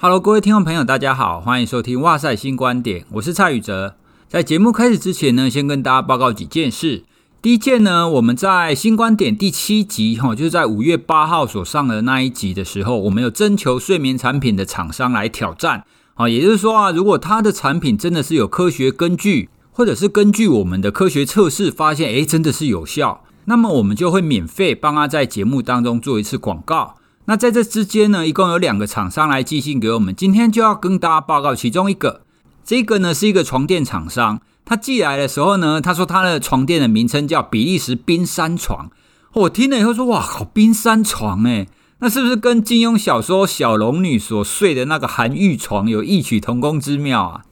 Hello，各位听众朋友，大家好，欢迎收听《哇塞新观点》，我是蔡宇哲。在节目开始之前呢，先跟大家报告几件事。第一件呢，我们在新观点第七集哈，就是在五月八号所上的那一集的时候，我们有征求睡眠产品的厂商来挑战啊，也就是说啊，如果他的产品真的是有科学根据，或者是根据我们的科学测试发现，诶，真的是有效，那么我们就会免费帮他在节目当中做一次广告。那在这之间呢，一共有两个厂商来寄信给我们，今天就要跟大家报告其中一个。这个呢是一个床垫厂商，他寄来的时候呢，他说他的床垫的名称叫比利时冰山床。我听了以后说，哇，好冰山床诶，那是不是跟金庸小说小龙女所睡的那个寒玉床有异曲同工之妙啊？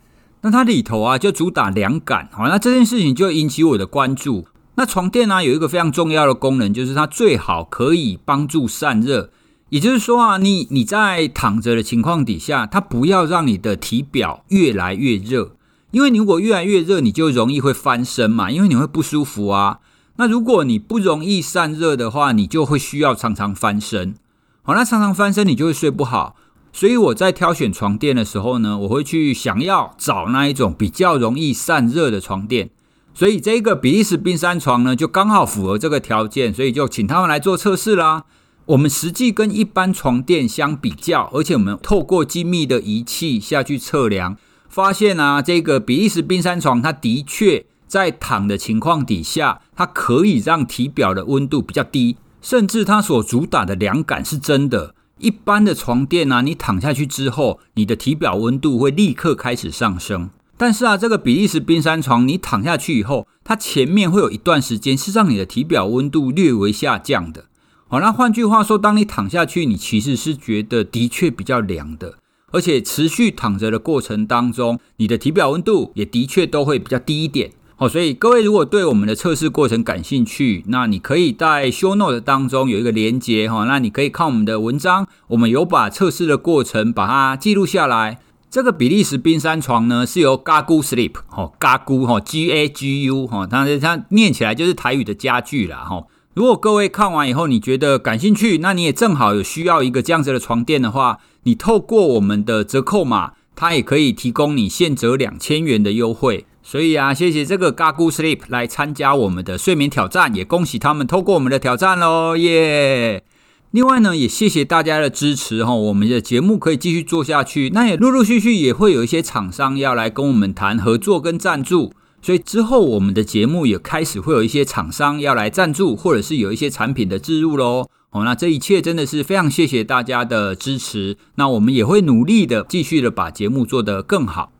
那它里头啊就主打凉感，好，那这件事情就引起我的关注。那床垫呢有一个非常重要的功能，就是它最好可以帮助散热。也就是说啊，你你在躺着的情况底下，它不要让你的体表越来越热，因为你如果越来越热，你就容易会翻身嘛，因为你会不舒服啊。那如果你不容易散热的话，你就会需要常常翻身。好，那常常翻身你就会睡不好。所以我在挑选床垫的时候呢，我会去想要找那一种比较容易散热的床垫。所以这个比利时冰山床呢，就刚好符合这个条件，所以就请他们来做测试啦。我们实际跟一般床垫相比较，而且我们透过精密的仪器下去测量，发现啊，这个比利时冰山床，它的确在躺的情况底下，它可以让体表的温度比较低，甚至它所主打的凉感是真的。一般的床垫啊，你躺下去之后，你的体表温度会立刻开始上升。但是啊，这个比利时冰山床，你躺下去以后，它前面会有一段时间是让你的体表温度略微下降的。好，那换句话说，当你躺下去，你其实是觉得的确比较凉的，而且持续躺着的过程当中，你的体表温度也的确都会比较低一点。好，所以各位如果对我们的测试过程感兴趣，那你可以在 show note 当中有一个连接哈，那你可以看我们的文章，我们有把测试的过程把它记录下来。这个比利时冰山床呢，是由 Gagu Sleep 哈，Gagu 哈，G A G U 哈，它它念起来就是台语的家具啦哈。如果各位看完以后，你觉得感兴趣，那你也正好有需要一个这样子的床垫的话，你透过我们的折扣码，它也可以提供你现折两千元的优惠。所以啊，谢谢这个 Gagu Sleep 来参加我们的睡眠挑战，也恭喜他们透过我们的挑战喽，耶！另外呢，也谢谢大家的支持哈，我们的节目可以继续做下去。那也陆陆续续也会有一些厂商要来跟我们谈合作跟赞助。所以之后，我们的节目也开始会有一些厂商要来赞助，或者是有一些产品的置入喽。哦，那这一切真的是非常谢谢大家的支持。那我们也会努力的继续的把节目做得更好。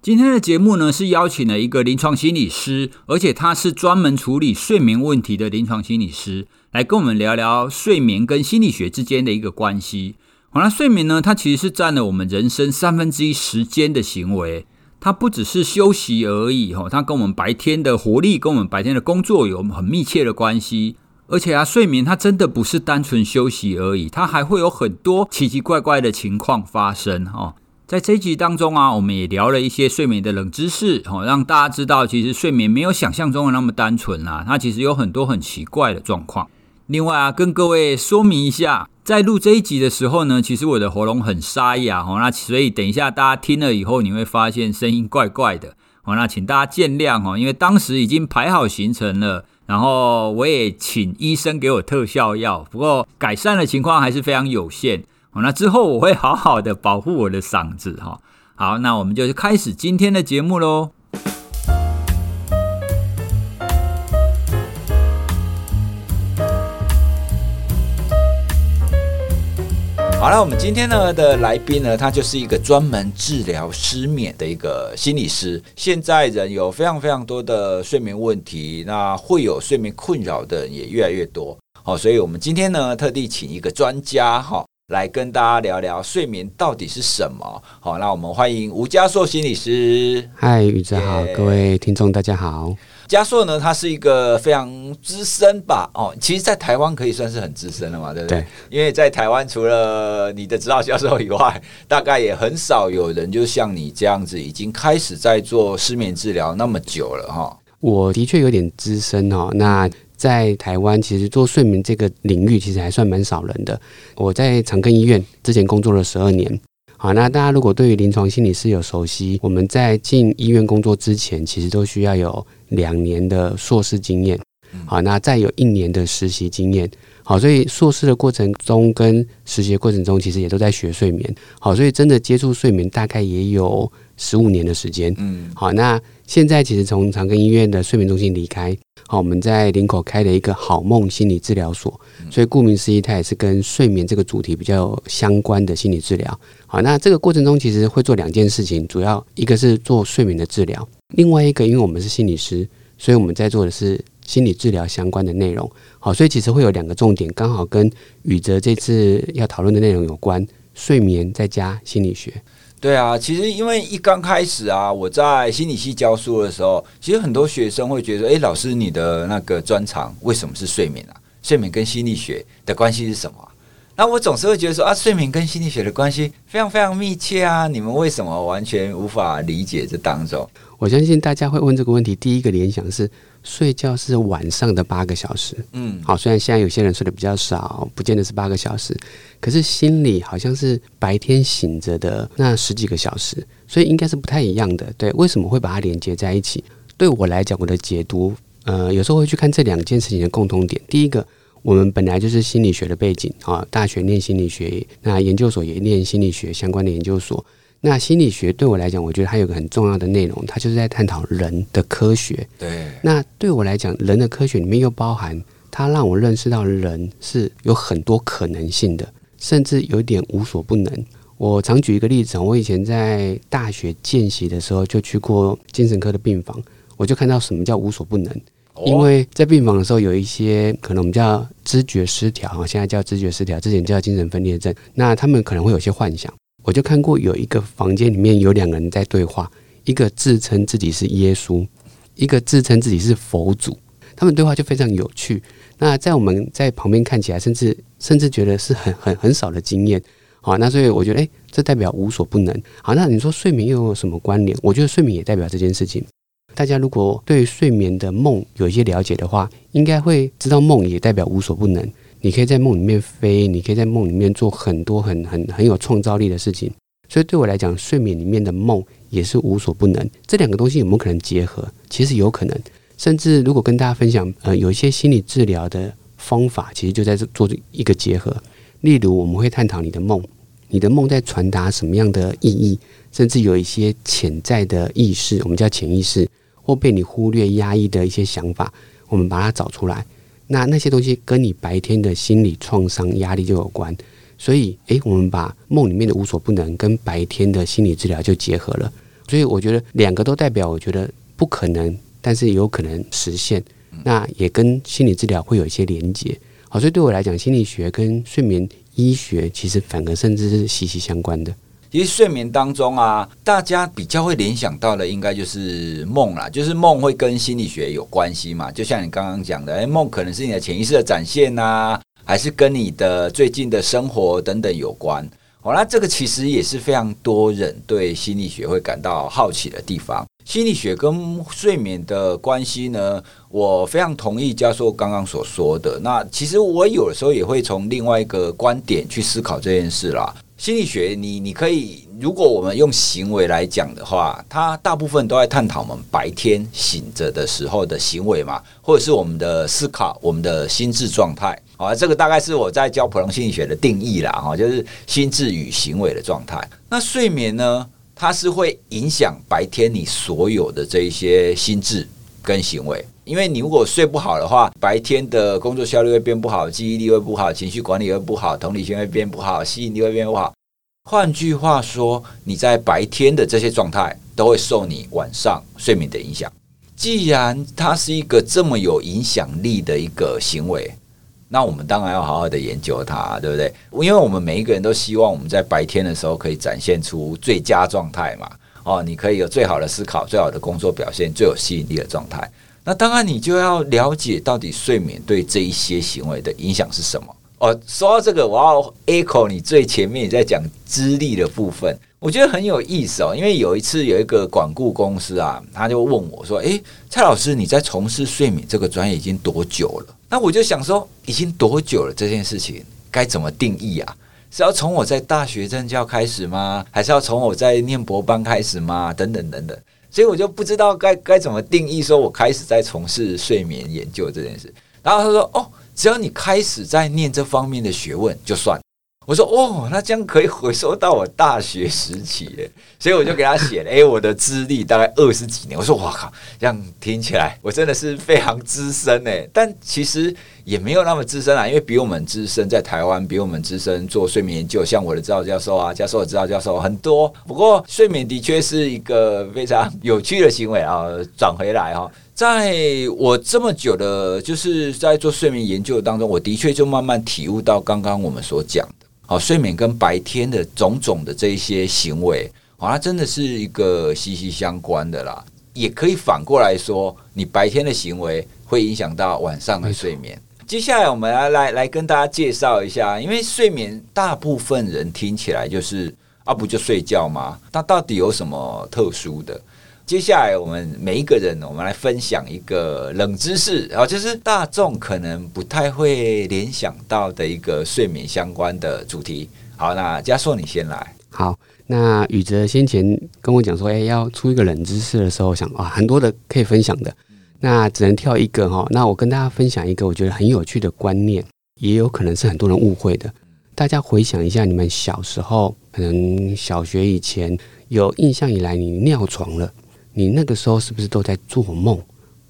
今天的节目呢，是邀请了一个临床心理师，而且他是专门处理睡眠问题的临床心理师，来跟我们聊聊睡眠跟心理学之间的一个关系。好，那睡眠呢，它其实是占了我们人生三分之一时间的行为。它不只是休息而已，哈，它跟我们白天的活力、跟我们白天的工作有很密切的关系。而且啊，睡眠它真的不是单纯休息而已，它还会有很多奇奇怪怪的情况发生，哈。在这一集当中啊，我们也聊了一些睡眠的冷知识，哈，让大家知道，其实睡眠没有想象中的那么单纯啦，它其实有很多很奇怪的状况。另外啊，跟各位说明一下。在录这一集的时候呢，其实我的喉咙很沙哑哦，那所以等一下大家听了以后，你会发现声音怪怪的哦，那请大家见谅哦，因为当时已经排好行程了，然后我也请医生给我特效药，不过改善的情况还是非常有限哦。那之后我会好好的保护我的嗓子哈。好，那我们就开始今天的节目喽。好了，我们今天呢的来宾呢，他就是一个专门治疗失眠的一个心理师。现在人有非常非常多的睡眠问题，那会有睡眠困扰的人也越来越多。好，所以我们今天呢特地请一个专家哈来跟大家聊聊睡眠到底是什么。好，那我们欢迎吴家硕心理师。嗨，宇哲好各位听众大家好。家硕呢，他是一个非常资深吧？哦，其实，在台湾可以算是很资深了嘛，对不对？对。因为在台湾，除了你的指导教授以外，大概也很少有人就像你这样子，已经开始在做失眠治疗那么久了哈。我的确有点资深哦。那在台湾，其实做睡眠这个领域，其实还算蛮少人的。我在长庚医院之前工作了十二年。好，那大家如果对于临床心理师有熟悉，我们在进医院工作之前，其实都需要有两年的硕士经验。好，那再有一年的实习经验。好，所以硕士的过程中跟实习的过程中，其实也都在学睡眠。好，所以真的接触睡眠大概也有十五年的时间。嗯，好，那现在其实从长庚医院的睡眠中心离开。好，我们在林口开了一个好梦心理治疗所，所以顾名思义，它也是跟睡眠这个主题比较相关的心理治疗。好，那这个过程中其实会做两件事情，主要一个是做睡眠的治疗，另外一个因为我们是心理师，所以我们在做的是心理治疗相关的内容。好，所以其实会有两个重点，刚好跟宇哲这次要讨论的内容有关：睡眠再加心理学。对啊，其实因为一刚开始啊，我在心理系教书的时候，其实很多学生会觉得，诶，老师你的那个专长为什么是睡眠啊？睡眠跟心理学的关系是什么？那我总是会觉得说啊，睡眠跟心理学的关系非常非常密切啊，你们为什么完全无法理解这当中？我相信大家会问这个问题，第一个联想是。睡觉是晚上的八个小时，嗯，好，虽然现在有些人睡得比较少，不见得是八个小时，可是心里好像是白天醒着的那十几个小时，所以应该是不太一样的。对，为什么会把它连接在一起？对我来讲，我的解读，呃，有时候会去看这两件事情的共同点。第一个，我们本来就是心理学的背景啊，大学念心理学，那研究所也念心理学相关的研究所。那心理学对我来讲，我觉得它有个很重要的内容，它就是在探讨人的科学。对。那对我来讲，人的科学里面又包含它让我认识到人是有很多可能性的，甚至有点无所不能。我常举一个例子，我以前在大学见习的时候就去过精神科的病房，我就看到什么叫无所不能。因为在病房的时候，有一些可能我们叫知觉失调啊，现在叫知觉失调，之前叫精神分裂症。那他们可能会有些幻想。我就看过有一个房间里面有两个人在对话，一个自称自己是耶稣，一个自称自己是佛祖，他们对话就非常有趣。那在我们在旁边看起来，甚至甚至觉得是很很很少的经验。好，那所以我觉得，诶，这代表无所不能。好，那你说睡眠又有什么关联？我觉得睡眠也代表这件事情。大家如果对睡眠的梦有一些了解的话，应该会知道梦也代表无所不能。你可以在梦里面飞，你可以在梦里面做很多很很很有创造力的事情。所以对我来讲，睡眠里面的梦也是无所不能。这两个东西有没有可能结合？其实有可能。甚至如果跟大家分享，呃，有一些心理治疗的方法，其实就在这做一个结合。例如，我们会探讨你的梦，你的梦在传达什么样的意义？甚至有一些潜在的意识，我们叫潜意识，或被你忽略、压抑的一些想法，我们把它找出来。那那些东西跟你白天的心理创伤、压力就有关，所以，诶，我们把梦里面的无所不能跟白天的心理治疗就结合了。所以，我觉得两个都代表，我觉得不可能，但是有可能实现。那也跟心理治疗会有一些连结。好，所以对我来讲，心理学跟睡眠医学其实反而甚至是息息相关的。其实睡眠当中啊，大家比较会联想到的，应该就是梦啦，就是梦会跟心理学有关系嘛。就像你刚刚讲的，哎，梦可能是你的潜意识的展现呐，还是跟你的最近的生活等等有关。好，那这个其实也是非常多人对心理学会感到好奇的地方。心理学跟睡眠的关系呢，我非常同意教授刚刚所说的。那其实我有的时候也会从另外一个观点去思考这件事啦。心理学你，你可以，如果我们用行为来讲的话，它大部分都在探讨我们白天醒着的时候的行为嘛，或者是我们的思考、我们的心智状态。啊，这个大概是我在教普通心理学的定义啦，哈，就是心智与行为的状态。那睡眠呢，它是会影响白天你所有的这一些心智跟行为。因为你如果睡不好的话，白天的工作效率会变不好，记忆力会不好，情绪管理会不好，同理心会变不好，吸引力会变不好。换句话说，你在白天的这些状态都会受你晚上睡眠的影响。既然它是一个这么有影响力的一个行为，那我们当然要好好的研究它，对不对？因为我们每一个人都希望我们在白天的时候可以展现出最佳状态嘛。哦，你可以有最好的思考、最好的工作表现、最有吸引力的状态。那当然，你就要了解到底睡眠对这一些行为的影响是什么。哦，说到这个，我要 echo 你最前面你在讲资历的部分，我觉得很有意思哦。因为有一次有一个管顾公司啊，他就问我说：“诶，蔡老师，你在从事睡眠这个专业已经多久了？”那我就想说，已经多久了这件事情该怎么定义啊？是要从我在大学任教开始吗？还是要从我在念博班开始吗？等等等等。所以我就不知道该该怎么定义，说我开始在从事睡眠研究这件事。然后他说：“哦，只要你开始在念这方面的学问，就算。”我说哦，那这样可以回溯到我大学时期耶，所以我就给他写了。哎，我的资历大概二十几年。我说哇靠，这样听起来我真的是非常资深哎，但其实也没有那么资深啊，因为比我们资深在台湾，比我们资深做睡眠研究，像我的指导教授啊，教授的指导教授很多。不过睡眠的确是一个非常有趣的行为啊。转回来哈，在我这么久的，就是在做睡眠研究当中，我的确就慢慢体悟到刚刚我们所讲的。好，睡眠跟白天的种种的这一些行为，好，它真的是一个息息相关的啦。也可以反过来说，你白天的行为会影响到晚上的睡眠。接下来，我们来来来跟大家介绍一下，因为睡眠大部分人听起来就是啊，不就睡觉吗？那到底有什么特殊的？接下来，我们每一个人，我们来分享一个冷知识，啊就是大众可能不太会联想到的一个睡眠相关的主题。好，那嘉硕你先来。好，那宇哲先前跟我讲说，哎，要出一个冷知识的时候，想啊，很多的可以分享的，那只能挑一个哈。那我跟大家分享一个我觉得很有趣的观念，也有可能是很多人误会的。大家回想一下，你们小时候，可能小学以前有印象以来，你尿床了。你那个时候是不是都在做梦？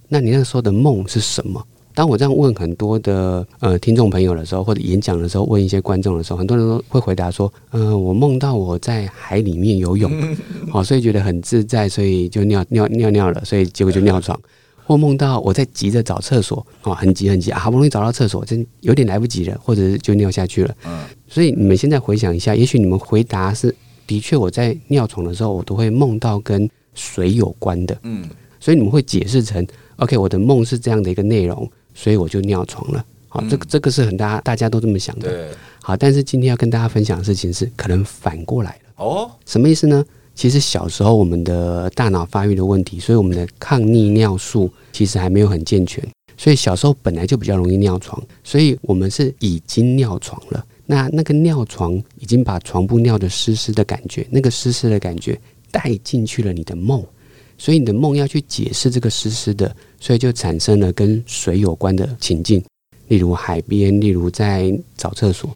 那你那个时候的梦是什么？当我这样问很多的呃听众朋友的时候，或者演讲的时候，问一些观众的时候，很多人都会回答说：“嗯、呃，我梦到我在海里面游泳，好、哦，所以觉得很自在，所以就尿尿尿尿了，所以结果就尿床。或梦到我在急着找厕所，哦，很急很急啊，好不容易找到厕所，真有点来不及了，或者是就尿下去了。所以你们现在回想一下，也许你们回答是的确我在尿床的时候，我都会梦到跟。水有关的，嗯，所以你们会解释成，OK，我的梦是这样的一个内容，所以我就尿床了。好，这个这个是很大大家都这么想的。对，好，但是今天要跟大家分享的事情是，可能反过来了。哦，什么意思呢？其实小时候我们的大脑发育的问题，所以我们的抗利尿素其实还没有很健全，所以小时候本来就比较容易尿床，所以我们是已经尿床了。那那个尿床已经把床铺尿得湿湿的感觉，那个湿湿的感觉。带进去了你的梦，所以你的梦要去解释这个湿湿的，所以就产生了跟水有关的情境，例如海边，例如在找厕所。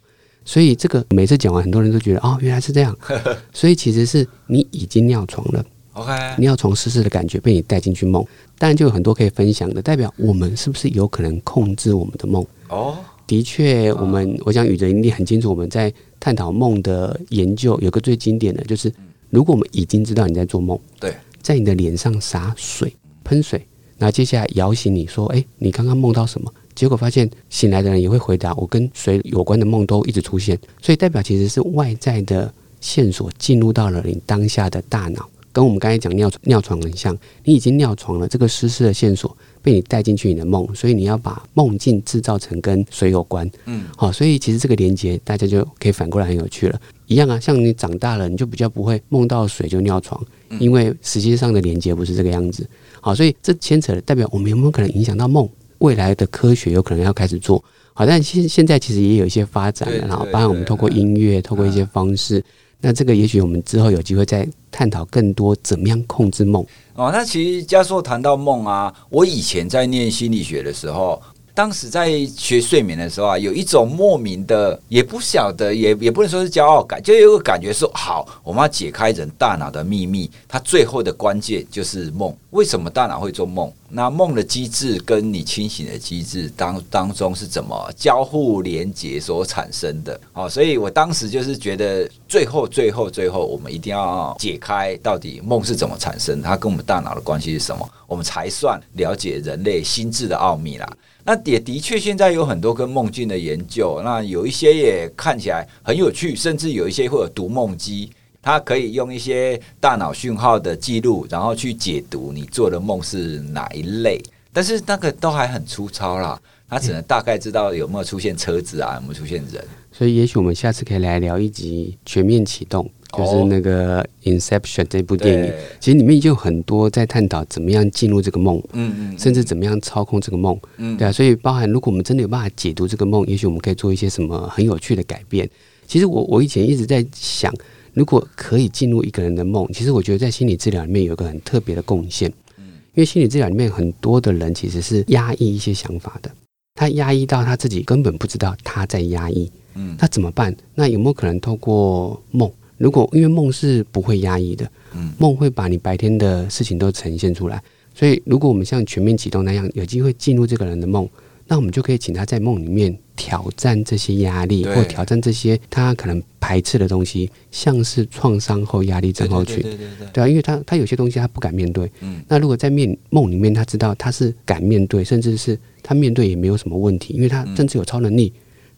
所以这个每次讲完，很多人都觉得哦，原来是这样。所以其实是你已经尿床了，OK，尿床湿湿的感觉被你带进去梦，当然就有很多可以分享的，代表我们是不是有可能控制我们的梦？哦，的确，我们我想宇哲一定很清楚，我们在探讨梦的研究，有个最经典的就是。如果我们已经知道你在做梦，对，在你的脸上洒水、喷水，那接下来摇醒你说：“诶，你刚刚梦到什么？”结果发现醒来的人也会回答：“我跟水有关的梦都一直出现。”所以代表其实是外在的线索进入到了你当下的大脑，跟我们刚才讲尿尿床很像。你已经尿床了，这个湿湿的线索被你带进去你的梦，所以你要把梦境制造成跟水有关。嗯，好，所以其实这个连接大家就可以反过来很有趣了。一样啊，像你长大了，你就比较不会梦到水就尿床，因为实际上的连接不是这个样子。好，所以这牵扯的代表我们有没有可能影响到梦？未来的科学有可能要开始做。好，但现现在其实也有一些发展了，然后包含我们透过音乐，透过一些方式，那这个也许我们之后有机会再探讨更多怎么样控制梦。哦，那其实嘉硕谈到梦啊，我以前在念心理学的时候。当时在学睡眠的时候啊，有一种莫名的，也不晓得，也也不能说是骄傲感，就有个感觉说，好，我们要解开人大脑的秘密，它最后的关键就是梦。为什么大脑会做梦？那梦的机制跟你清醒的机制当当中是怎么交互连接所产生的？哦，所以我当时就是觉得，最后、最后、最后，我们一定要解开到底梦是怎么产生，它跟我们大脑的关系是什么，我们才算了解人类心智的奥秘啦。那也的确，现在有很多跟梦境的研究，那有一些也看起来很有趣，甚至有一些会有读梦机，它可以用一些大脑讯号的记录，然后去解读你做的梦是哪一类。但是那个都还很粗糙啦，它只能大概知道有没有出现车子啊，有没有出现人。所以，也许我们下次可以来聊一集全面启动。就是那个《Inception》这部电影，其实里面就有很多在探讨怎么样进入这个梦，嗯嗯，甚至怎么样操控这个梦，嗯，对啊，所以包含如果我们真的有办法解读这个梦，也许我们可以做一些什么很有趣的改变。其实我我以前一直在想，如果可以进入一个人的梦，其实我觉得在心理治疗里面有一个很特别的贡献。嗯，因为心理治疗里面很多的人其实是压抑一些想法的，他压抑到他自己根本不知道他在压抑。嗯，那怎么办？那有没有可能透过梦？如果因为梦是不会压抑的，嗯，梦会把你白天的事情都呈现出来。所以，如果我们像全面启动那样，有机会进入这个人的梦，那我们就可以请他在梦里面挑战这些压力，或挑战这些他可能排斥的东西，像是创伤后压力症候群，对对对，对，啊，因为他他有些东西他不敢面对，嗯，那如果在面梦里面他知道他是敢面对，甚至是他面对也没有什么问题，因为他甚至有超能力，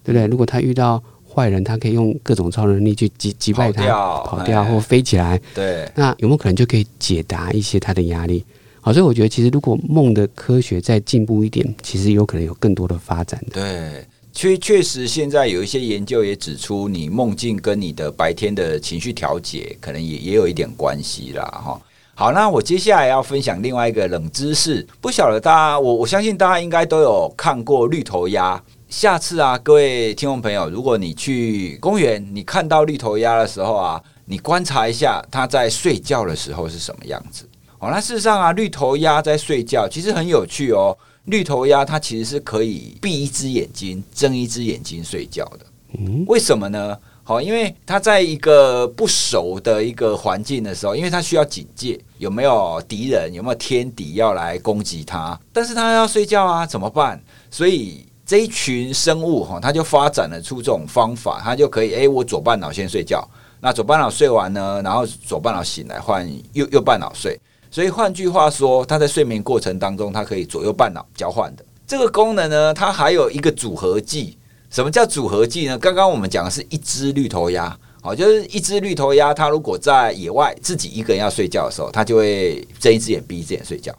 对不对？如果他遇到坏人，他可以用各种超能力去击击败他，跑掉，跑掉或飞起来，对，那有没有可能就可以解答一些他的压力？好，所以我觉得，其实如果梦的科学再进步一点，其实有可能有更多的发展的。对，确确实，现在有一些研究也指出，你梦境跟你的白天的情绪调节，可能也也有一点关系啦。哈，好，那我接下来要分享另外一个冷知识，不晓得大家，我我相信大家应该都有看过绿头鸭。下次啊，各位听众朋友，如果你去公园，你看到绿头鸭的时候啊，你观察一下它在睡觉的时候是什么样子。哦，那事实上啊，绿头鸭在睡觉其实很有趣哦。绿头鸭它其实是可以闭一只眼睛、睁一只眼睛睡觉的。嗯，为什么呢？好，因为它在一个不熟的一个环境的时候，因为它需要警戒有没有敌人、有没有天敌要来攻击它。但是它要睡觉啊，怎么办？所以这一群生物哈，它就发展了出这种方法，它就可以诶，我左半脑先睡觉，那左半脑睡完呢，然后左半脑醒来换右右半脑睡。所以换句话说，他在睡眠过程当中，它可以左右半脑交换的这个功能呢，它还有一个组合技。什么叫组合技呢？刚刚我们讲的是一只绿头鸭，好，就是一只绿头鸭，它如果在野外自己一个人要睡觉的时候，它就会睁一只眼闭一只眼睡觉。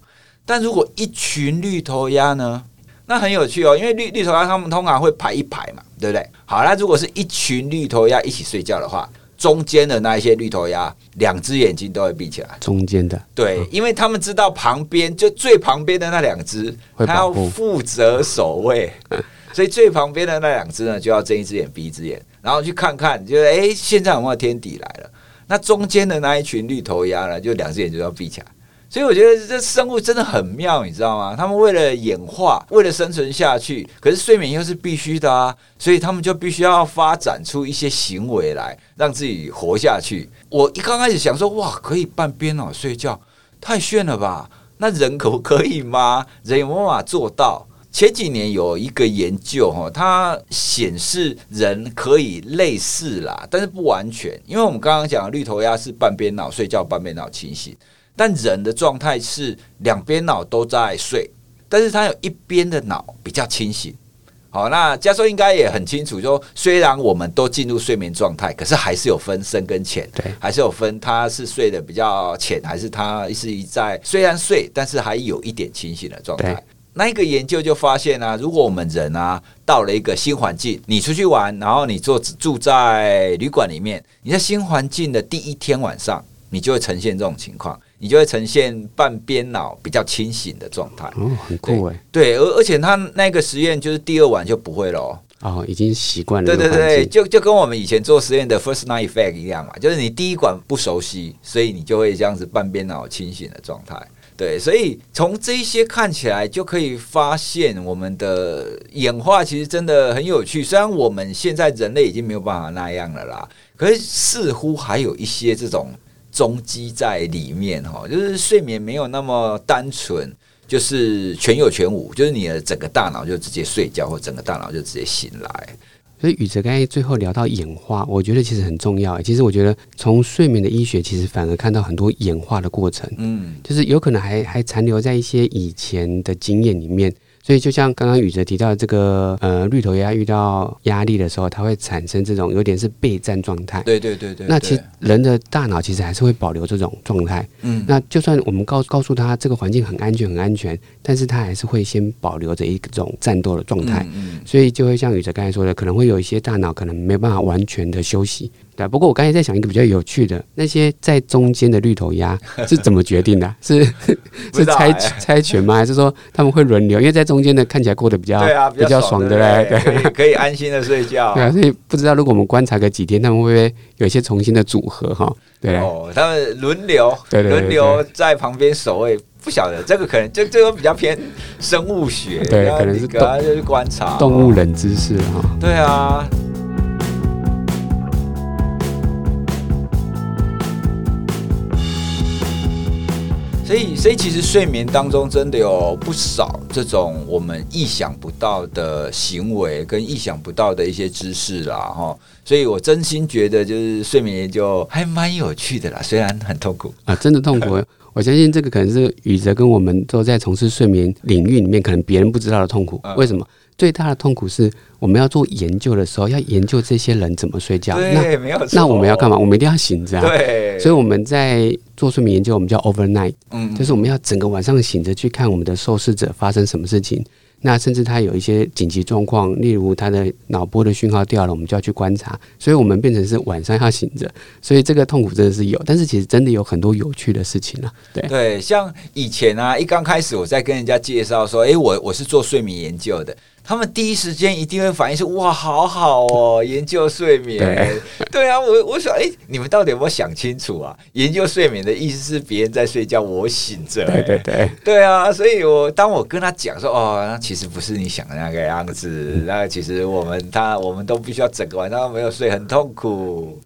但如果一群绿头鸭呢，那很有趣哦，因为绿绿头鸭它们通常会排一排嘛，对不对？好，那如果是一群绿头鸭一起睡觉的话。中间的那一些绿头鸭，两只眼睛都会闭起来。中间的，对，因为他们知道旁边就最旁边的那两只，它要负责守卫，所以最旁边的那两只呢，就要睁一只眼闭一只眼，然后去看看，就是哎，现在有没有天敌来了？那中间的那一群绿头鸭呢，就两只眼就要闭起来。所以我觉得这生物真的很妙，你知道吗？他们为了演化，为了生存下去，可是睡眠又是必须的啊，所以他们就必须要发展出一些行为来让自己活下去。我一刚开始想说，哇，可以半边脑睡觉，太炫了吧？那人可不可以吗？人有没有办法做到？前几年有一个研究哈，它显示人可以类似啦，但是不完全，因为我们刚刚讲绿头鸭是半边脑睡觉，半边脑清醒。但人的状态是两边脑都在睡，但是他有一边的脑比较清醒。好，那加授应该也很清楚，说虽然我们都进入睡眠状态，可是还是有分深跟浅，对，还是有分他是睡得比较浅，还是他是一在虽然睡，但是还有一点清醒的状态。那一个研究就发现啊，如果我们人啊到了一个新环境，你出去玩，然后你住住在旅馆里面，你在新环境的第一天晚上，你就会呈现这种情况。你就会呈现半边脑比较清醒的状态，哦，很酷哎。对，而而且他那个实验就是第二晚就不会了哦，哦，已经习惯了。对对对，就就跟我们以前做实验的 first night effect 一样嘛，就是你第一管不熟悉，所以你就会这样子半边脑清醒的状态。对，所以从这一些看起来就可以发现，我们的演化其实真的很有趣。虽然我们现在人类已经没有办法那样了啦，可是似乎还有一些这种。踪迹在里面哈，就是睡眠没有那么单纯，就是全有全无，就是你的整个大脑就直接睡觉，或整个大脑就直接醒来。所以宇哲刚才最后聊到演化，我觉得其实很重要。其实我觉得从睡眠的医学，其实反而看到很多演化的过程，嗯，就是有可能还还残留在一些以前的经验里面。所以，就像刚刚宇哲提到的这个，呃，绿头鸭遇到压力的时候，它会产生这种有点是备战状态。对对对对。那其实人的大脑其实还是会保留这种状态。嗯。那就算我们告告诉他这个环境很安全很安全，但是他还是会先保留着一种战斗的状态。嗯，嗯。所以就会像宇哲刚才说的，可能会有一些大脑可能没有办法完全的休息。对，不过我刚才在想一个比较有趣的，那些在中间的绿头鸭 是怎么决定的？是是猜猜拳吗？还是说他们会轮流？因为在中间的看起来过得比较对啊，比较爽的嘞，对，可以可以安心的睡觉。对啊，所以不知道如果我们观察个几天，他们会不会有一些重新的组合哈？对哦，他们轮流轮流在旁边守卫，不晓得这个可能这这个比较偏生物学，对，可能是个就是观察动物冷知识哈。对啊。所以，所以其实睡眠当中真的有不少这种我们意想不到的行为，跟意想不到的一些知识啦，哈。所以我真心觉得，就是睡眠研究还蛮有趣的啦，虽然很痛苦啊，真的痛苦。我相信这个可能是宇哲跟我们都在从事睡眠领域里面，可能别人不知道的痛苦。为什么？最大的痛苦是我们要做研究的时候，要研究这些人怎么睡觉。对，那没有错。那我们要干嘛？我们一定要醒着啊。对。所以我们在做睡眠研究，我们叫 overnight，嗯，就是我们要整个晚上醒着去看我们的受试者发生什么事情。那甚至他有一些紧急状况，例如他的脑波的讯号掉了，我们就要去观察。所以我们变成是晚上要醒着。所以这个痛苦真的是有，但是其实真的有很多有趣的事情啊。对对，像以前啊，一刚开始我在跟人家介绍说，诶，我我是做睡眠研究的。他们第一时间一定会反应是哇，好好哦，研究睡眠。对，对啊，我我想，哎，你们到底有没有想清楚啊？研究睡眠的意思是别人在睡觉，我醒着。对对对，对啊，所以我当我跟他讲说，哦，那其实不是你想的那个样子，嗯、那其实我们他我们都必须要整个晚上都没有睡，很痛苦。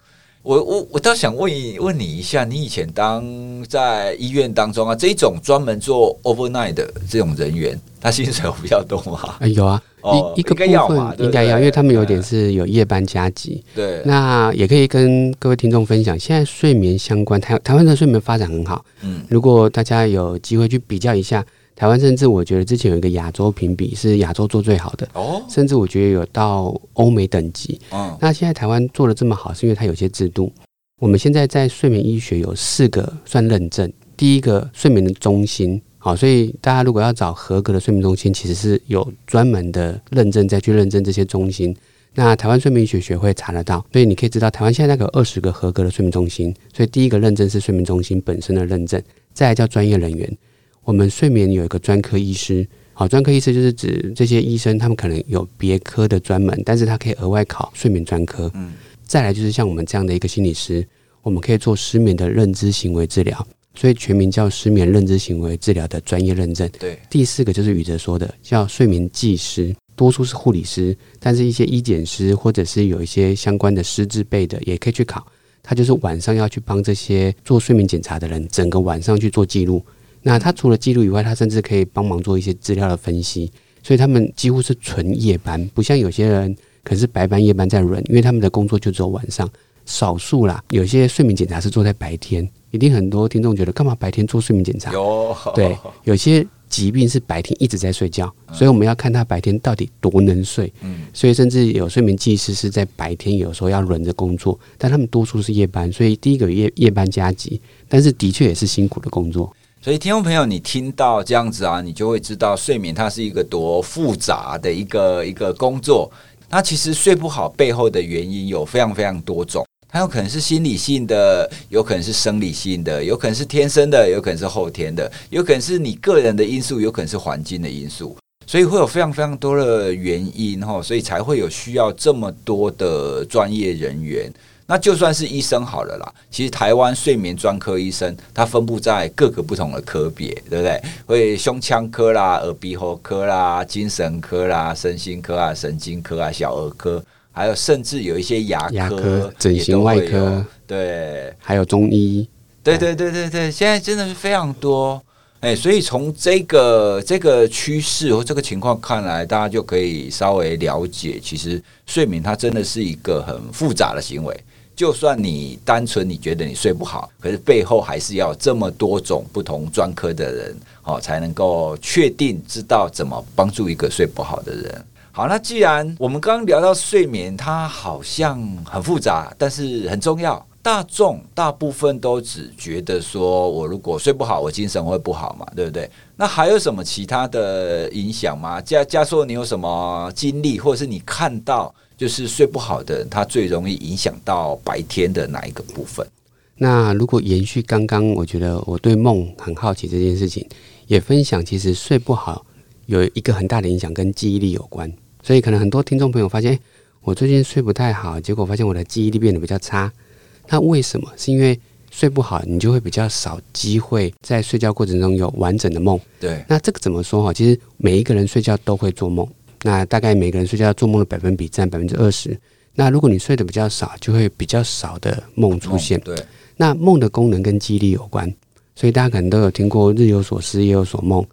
我我我倒想问一问你一下，你以前当在医院当中啊，这一种专门做 overnight 的这种人员，他薪水有比较多吗？哎，有啊。哦、一一个部分应该要，应该要，因为他们有点是有夜班加急。对，那也可以跟各位听众分享，现在睡眠相关，台台湾的睡眠发展很好。嗯，如果大家有机会去比较一下，台湾甚至我觉得之前有一个亚洲评比是亚洲做最好的哦，甚至我觉得有到欧美等级。嗯，那现在台湾做的这么好，是因为它有些制度。我们现在在睡眠医学有四个算认证，第一个睡眠的中心。好，所以大家如果要找合格的睡眠中心，其实是有专门的认证再去认证这些中心。那台湾睡眠医学学会查得到，所以你可以知道台湾现在那个二十个合格的睡眠中心。所以第一个认证是睡眠中心本身的认证，再来叫专业人员。我们睡眠有一个专科医师，好，专科医师就是指这些医生，他们可能有别科的专门，但是他可以额外考睡眠专科。嗯，再来就是像我们这样的一个心理师，我们可以做失眠的认知行为治疗。所以全名叫失眠认知行为治疗的专业认证。对，第四个就是宇哲说的叫睡眠技师，多数是护理师，但是一些医检师或者是有一些相关的师资辈的也可以去考。他就是晚上要去帮这些做睡眠检查的人，整个晚上去做记录。那他除了记录以外，他甚至可以帮忙做一些资料的分析。所以他们几乎是纯夜班，不像有些人可是白班夜班在轮，因为他们的工作就只有晚上。少数啦，有些睡眠检查是做在白天，一定很多听众觉得干嘛白天做睡眠检查？有对，有些疾病是白天一直在睡觉，所以我们要看他白天到底多能睡。嗯，所以甚至有睡眠技师是在白天有时候要轮着工作，但他们多数是夜班，所以第一个夜夜班加急，但是的确也是辛苦的工作。所以听众朋友，你听到这样子啊，你就会知道睡眠它是一个多复杂的一个一个工作。那其实睡不好背后的原因有非常非常多种。它有可能是心理性的，有可能是生理性的，有可能是天生的，有可能是后天的，有可能是你个人的因素，有可能是环境的因素，所以会有非常非常多的原因哈，所以才会有需要这么多的专业人员。那就算是医生好了啦，其实台湾睡眠专科医生，他分布在各个不同的科别，对不对？会胸腔科啦、耳鼻喉科啦、精神科啦、身心科啊、神经科啊、小儿科。还有，甚至有一些牙科、整形外科，对，还有中医，对对对对对，现在真的是非常多，哎，所以从这个这个趋势或这个情况看来，大家就可以稍微了解，其实睡眠它真的是一个很复杂的行为。就算你单纯你觉得你睡不好，可是背后还是要这么多种不同专科的人，哦，才能够确定知道怎么帮助一个睡不好的人。好，那既然我们刚刚聊到睡眠，它好像很复杂，但是很重要。大众大部分都只觉得说，我如果睡不好，我精神会不好嘛，对不对？那还有什么其他的影响吗？加加说你有什么经历，或者是你看到就是睡不好的人，他最容易影响到白天的哪一个部分？那如果延续刚刚，我觉得我对梦很好奇这件事情，也分享，其实睡不好有一个很大的影响，跟记忆力有关。所以可能很多听众朋友发现，我最近睡不太好，结果发现我的记忆力变得比较差。那为什么？是因为睡不好，你就会比较少机会在睡觉过程中有完整的梦。对。那这个怎么说哈？其实每一个人睡觉都会做梦，那大概每个人睡觉做梦的百分比占百分之二十。那如果你睡得比较少，就会比较少的梦出现。对。那梦的功能跟记忆力有关，所以大家可能都有听过“日有所思，夜有所梦”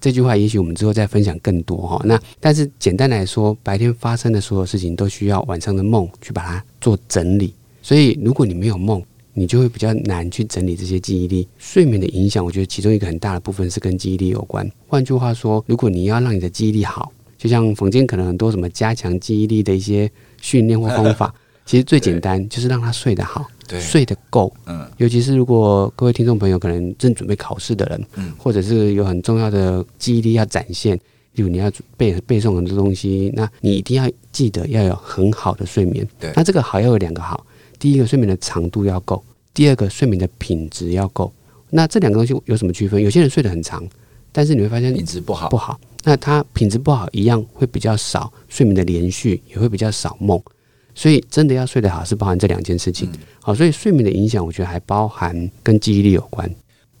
这句话。也许我们之后再分享更多哈。那但是简单来说，白天发生的所有事情都需要晚上的梦去把它做整理。所以如果你没有梦，你就会比较难去整理这些记忆力。睡眠的影响，我觉得其中一个很大的部分是跟记忆力有关。换句话说，如果你要让你的记忆力好，就像坊间可能很多什么加强记忆力的一些训练或方法，其实最简单就是让他睡得好。睡得够，嗯，尤其是如果各位听众朋友可能正准备考试的人，嗯，或者是有很重要的记忆力要展现，例如你要背背诵很多东西，那你一定要记得要有很好的睡眠。对，那这个好要有两个好，第一个睡眠的长度要够，第二个睡眠的品质要够。那这两个东西有什么区分？有些人睡得很长，但是你会发现品质不好，不好。那它品质不好一样会比较少睡眠的连续，也会比较少梦。所以真的要睡得好，是包含这两件事情。好，所以睡眠的影响，我觉得还包含跟记忆力有关。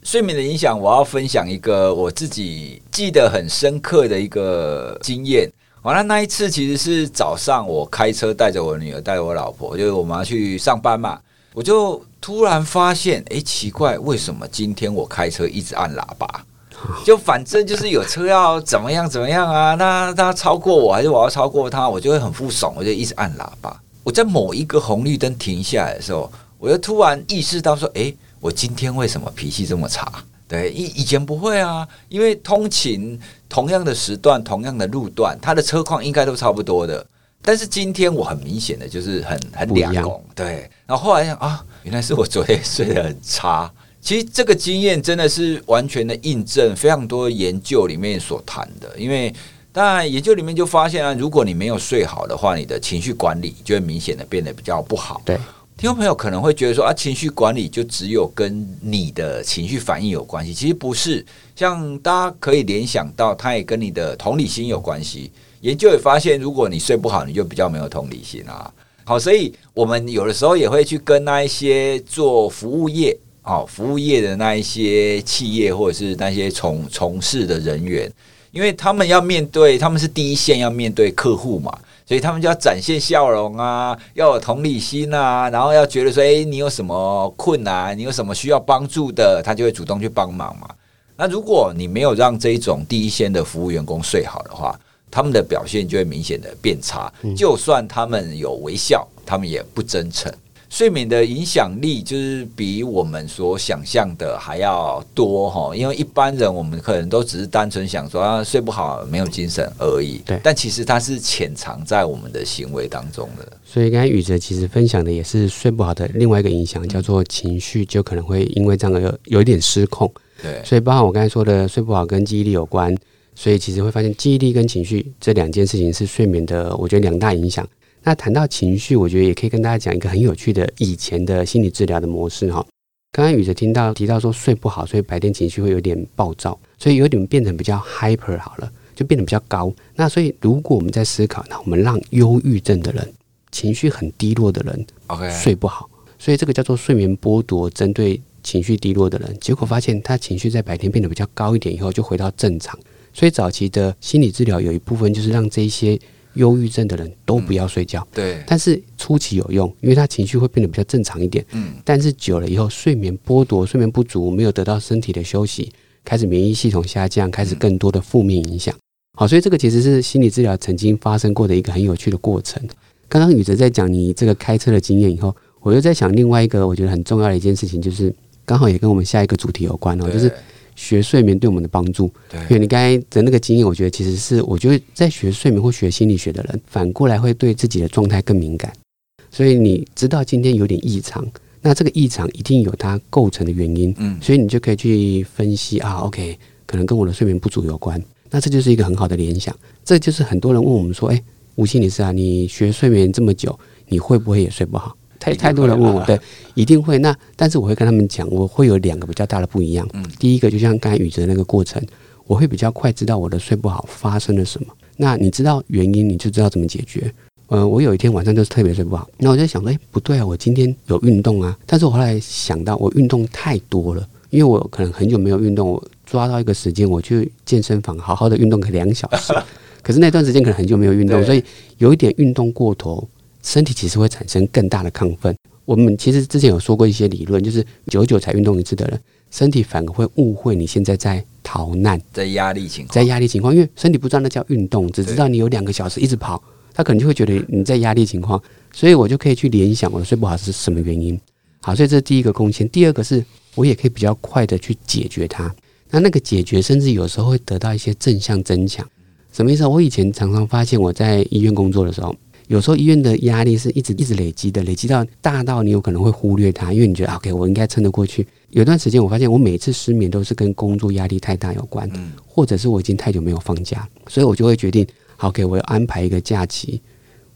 睡眠的影响，我要分享一个我自己记得很深刻的一个经验。完了那一次，其实是早上我开车带着我女儿，带着我老婆，就是我们要去上班嘛。我就突然发现，哎，奇怪，为什么今天我开车一直按喇叭？就反正就是有车要怎么样怎么样啊？那他超过我还是我要超过他，我就会很不爽，我就一直按喇叭。我在某一个红绿灯停下来的时候，我就突然意识到说：“诶，我今天为什么脾气这么差？”对，以以前不会啊，因为通勤同样的时段、同样的路段，它的车况应该都差不多的。但是今天我很明显的就是很很两光，对。然后后来想啊，原来是我昨天睡得很差。其实这个经验真的是完全的印证非常多研究里面所谈的，因为。当然，研究里面就发现啊，如果你没有睡好的话，你的情绪管理就会明显的变得比较不好。对，听众朋友可能会觉得说啊，情绪管理就只有跟你的情绪反应有关系，其实不是。像大家可以联想到，它也跟你的同理心有关系。研究也发现，如果你睡不好，你就比较没有同理心啊。好，所以我们有的时候也会去跟那一些做服务业、哦，服务业的那一些企业，或者是那些从从事的人员。因为他们要面对，他们是第一线要面对客户嘛，所以他们就要展现笑容啊，要有同理心啊，然后要觉得说，诶，你有什么困难，你有什么需要帮助的，他就会主动去帮忙嘛。那如果你没有让这一种第一线的服务员工睡好的话，他们的表现就会明显的变差，就算他们有微笑，他们也不真诚。睡眠的影响力就是比我们所想象的还要多哈，因为一般人我们可能都只是单纯想说啊，睡不好没有精神而已，对。但其实它是潜藏在我们的行为当中的。所以刚才宇哲其实分享的也是睡不好的另外一个影响，叫做情绪，就可能会因为这样有有一点失控。对。所以包括我刚才说的睡不好跟记忆力有关，所以其实会发现记忆力跟情绪这两件事情是睡眠的，我觉得两大影响。那谈到情绪，我觉得也可以跟大家讲一个很有趣的以前的心理治疗的模式哈。刚刚宇哲听到提到说睡不好，所以白天情绪会有点暴躁，所以有点变成比较 hyper 好了，就变得比较高。那所以如果我们在思考，那我们让忧郁症的人、情绪很低落的人，OK 睡不好，所以这个叫做睡眠剥夺，针对情绪低落的人，结果发现他情绪在白天变得比较高一点以后，就回到正常。所以早期的心理治疗有一部分就是让这一些。忧郁症的人都不要睡觉，嗯，对。但是初期有用，因为他情绪会变得比较正常一点。嗯。但是久了以后，睡眠剥夺、睡眠不足，没有得到身体的休息，开始免疫系统下降，开始更多的负面影响。好，所以这个其实是心理治疗曾经发生过的一个很有趣的过程。刚刚宇哲在讲你这个开车的经验以后，我又在想另外一个我觉得很重要的一件事情，就是刚好也跟我们下一个主题有关哦，就是。学睡眠对我们的帮助，对，因为你刚才的那个经验，我觉得其实是，我觉得在学睡眠或学心理学的人，反过来会对自己的状态更敏感。所以你知道今天有点异常，那这个异常一定有它构成的原因，嗯，所以你就可以去分析啊，OK，可能跟我的睡眠不足有关。那这就是一个很好的联想。这就是很多人问我们说，诶，吴心理师啊，你学睡眠这么久，你会不会也睡不好？太太多人问我，对，一定会。那但是我会跟他们讲，我会有两个比较大的不一样。嗯，第一个就像刚才宇哲那个过程，我会比较快知道我的睡不好发生了什么。那你知道原因，你就知道怎么解决。呃，我有一天晚上就是特别睡不好，那我就想说，哎，不对啊，我今天有运动啊。但是我后来想到，我运动太多了，因为我可能很久没有运动，我抓到一个时间，我去健身房好好的运动个两小时。可是那段时间可能很久没有运动，所以有一点运动过头。身体其实会产生更大的亢奋。我们其实之前有说过一些理论，就是久久才运动一次的人，身体反而会误会你现在在逃难，在压力情况，在压力情况，因为身体不知道那叫运动，只知道你有两个小时一直跑，他可能就会觉得你在压力情况，所以我就可以去联想我的睡不好是什么原因。好，所以这是第一个贡献。第二个是我也可以比较快的去解决它。那那个解决，甚至有时候会得到一些正向增强。什么意思？我以前常常发现我在医院工作的时候。有时候医院的压力是一直一直累积的，累积到大到你有可能会忽略它，因为你觉得 OK，我应该撑得过去。有段时间我发现我每次失眠都是跟工作压力太大有关，或者是我已经太久没有放假，所以我就会决定 OK，我要安排一个假期，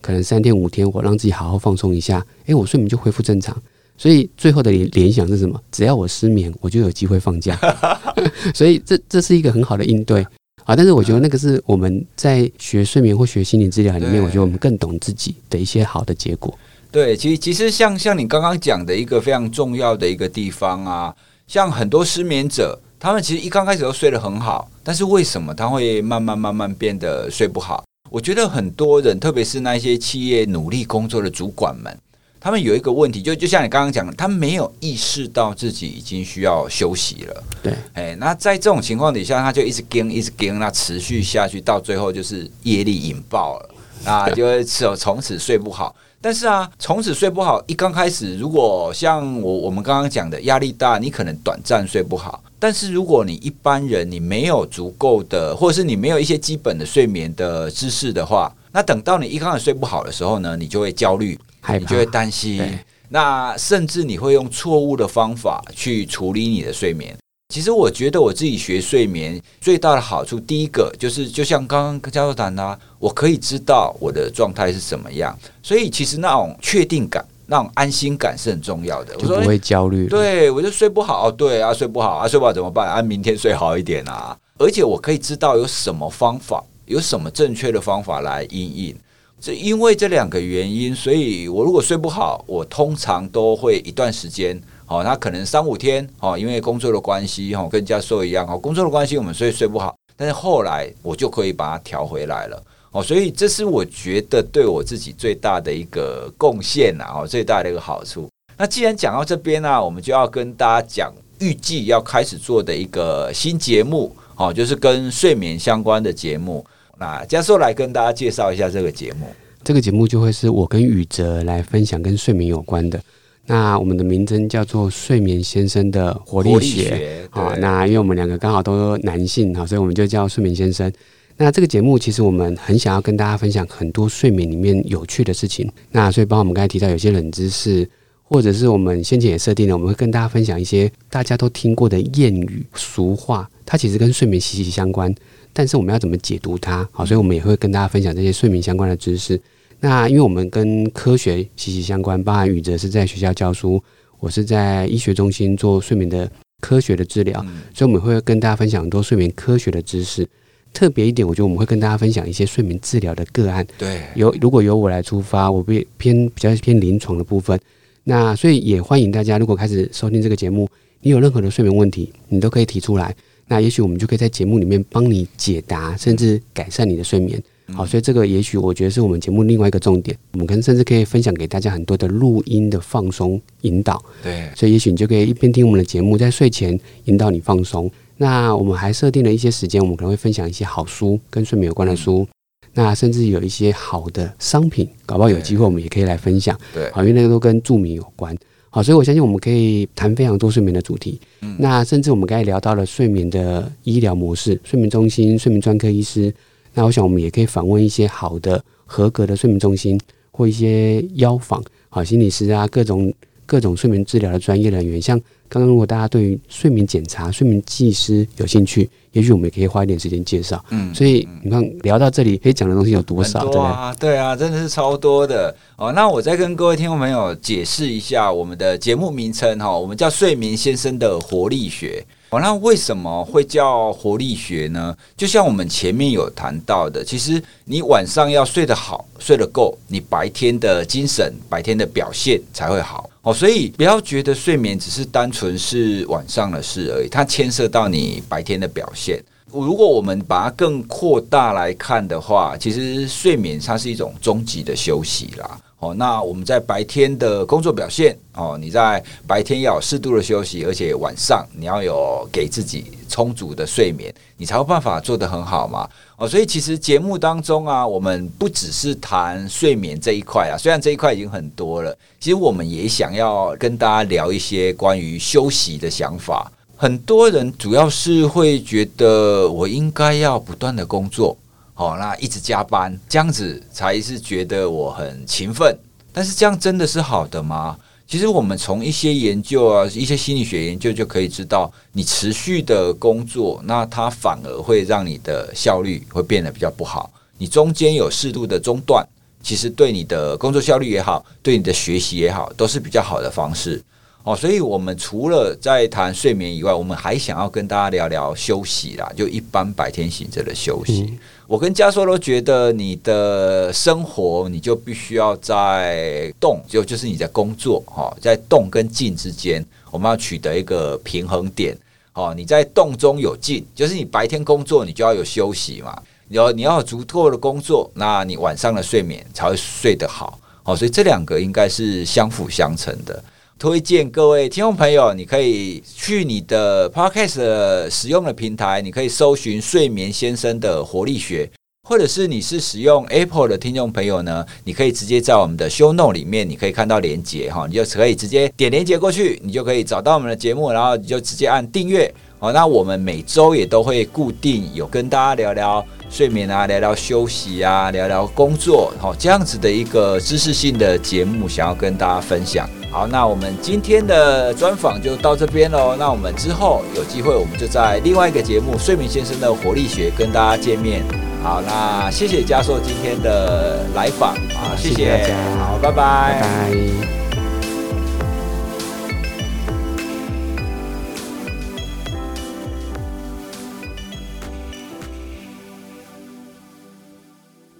可能三天五天，我让自己好好放松一下，诶，我睡眠就恢复正常。所以最后的联联想是什么？只要我失眠，我就有机会放假。所以这这是一个很好的应对。啊，但是我觉得那个是我们在学睡眠或学心理治疗里面，我觉得我们更懂自己的一些好的结果。对，其实其实像像你刚刚讲的一个非常重要的一个地方啊，像很多失眠者，他们其实一刚开始都睡得很好，但是为什么他会慢慢慢慢变得睡不好？我觉得很多人，特别是那些企业努力工作的主管们。他们有一个问题，就就像你刚刚讲的，他没有意识到自己已经需要休息了。对，哎，那在这种情况底下，他就一直跟，一直跟，那持续下去，到最后就是业力引爆了，啊，就会从从此睡不好。但是啊，从此睡不好，一刚开始，如果像我我们刚刚讲的压力大，你可能短暂睡不好。但是如果你一般人你没有足够的，或者是你没有一些基本的睡眠的知识的话，那等到你一开始睡不好的时候呢，你就会焦虑。你就会担心，那甚至你会用错误的方法去处理你的睡眠。其实我觉得我自己学睡眠最大的好处，第一个就是就像刚刚教授谈的，我可以知道我的状态是什么样，所以其实那种确定感、那种安心感是很重要的，就不会焦虑。对，我就睡不好，对啊，睡不好啊，睡不好怎么办？啊，明天睡好一点啊。而且我可以知道有什么方法，有什么正确的方法来应应。这因为这两个原因，所以我如果睡不好，我通常都会一段时间，哦，那可能三五天，哦，因为工作的关系，哦，跟教授一样，哦，工作的关系，我们所以睡不好，但是后来我就可以把它调回来了，哦，所以这是我觉得对我自己最大的一个贡献呐，哦，最大的一个好处。那既然讲到这边呢，我们就要跟大家讲，预计要开始做的一个新节目，哦，就是跟睡眠相关的节目。那教授来跟大家介绍一下这个节目。这个节目就会是我跟宇哲来分享跟睡眠有关的。那我们的名称叫做“睡眠先生的活力学”啊。那因为我们两个刚好都男性哈，所以我们就叫睡眠先生。那这个节目其实我们很想要跟大家分享很多睡眠里面有趣的事情。那所以，包括我们刚才提到有些冷知识，或者是我们先前也设定了，我们会跟大家分享一些大家都听过的谚语俗话，它其实跟睡眠息息相关。但是我们要怎么解读它？好，所以我们也会跟大家分享这些睡眠相关的知识。那因为我们跟科学息息相关，包含宇哲是在学校教书，我是在医学中心做睡眠的科学的治疗，所以我们会跟大家分享很多睡眠科学的知识。特别一点，我觉得我们会跟大家分享一些睡眠治疗的个案。对，由如果由我来出发，我会偏比较偏临床的部分。那所以也欢迎大家，如果开始收听这个节目，你有任何的睡眠问题，你都可以提出来。那也许我们就可以在节目里面帮你解答，甚至改善你的睡眠。好，所以这个也许我觉得是我们节目另外一个重点。我们可能甚至可以分享给大家很多的录音的放松引导。对，所以也许你就可以一边听我们的节目，在睡前引导你放松。那我们还设定了一些时间，我们可能会分享一些好书，跟睡眠有关的书。那甚至有一些好的商品，搞不好有机会我们也可以来分享。对，好，因为那个都跟助眠有关。好，所以我相信我们可以谈非常多睡眠的主题。嗯，那甚至我们刚才聊到了睡眠的医疗模式，睡眠中心、睡眠专科医师。那我想我们也可以访问一些好的、合格的睡眠中心或一些药房、好心理师啊，各种各种睡眠治疗的专业人员，像刚刚如果大家对于睡眠检查、睡眠技师有兴趣，也许我们也可以花一点时间介绍。嗯，所以你看聊到这里，可以讲的东西有多少？多啊，对啊，真的是超多的哦。那我再跟各位听众朋友解释一下我们的节目名称哈，我们叫睡眠先生的活力学。哦，那为什么会叫活力学呢？就像我们前面有谈到的，其实你晚上要睡得好，睡得够，你白天的精神、白天的表现才会好。哦，所以不要觉得睡眠只是单纯是晚上的事而已，它牵涉到你白天的表现。如果我们把它更扩大来看的话，其实睡眠它是一种终极的休息啦。哦，那我们在白天的工作表现，哦，你在白天要有适度的休息，而且晚上你要有给自己充足的睡眠，你才有办法做得很好嘛。哦，所以其实节目当中啊，我们不只是谈睡眠这一块啊，虽然这一块已经很多了，其实我们也想要跟大家聊一些关于休息的想法。很多人主要是会觉得我应该要不断的工作。哦，那一直加班，这样子才是觉得我很勤奋。但是这样真的是好的吗？其实我们从一些研究啊，一些心理学研究就可以知道，你持续的工作，那它反而会让你的效率会变得比较不好。你中间有适度的中断，其实对你的工作效率也好，对你的学习也好，都是比较好的方式。哦，所以我们除了在谈睡眠以外，我们还想要跟大家聊聊休息啦，就一般白天醒着的休息。我跟家硕都觉得，你的生活你就必须要在动，就就是你在工作哈，在动跟静之间，我们要取得一个平衡点。哦，你在动中有静，就是你白天工作，你就要有休息嘛。有你要有足够的工作，那你晚上的睡眠才会睡得好。哦，所以这两个应该是相辅相成的。推荐各位听众朋友，你可以去你的 Podcast 使用的平台，你可以搜寻“睡眠先生的活力学”，或者是你是使用 Apple 的听众朋友呢，你可以直接在我们的 Show Note 里面，你可以看到连接哈，你就可以直接点连接过去，你就可以找到我们的节目，然后你就直接按订阅。好，那我们每周也都会固定有跟大家聊聊睡眠啊，聊聊休息啊，聊聊工作，好，这样子的一个知识性的节目，想要跟大家分享。好，那我们今天的专访就到这边喽。那我们之后有机会，我们就在另外一个节目《睡眠先生的活力学》跟大家见面。好，那谢谢嘉硕今天的来访，啊，谢谢，好，拜拜。拜拜。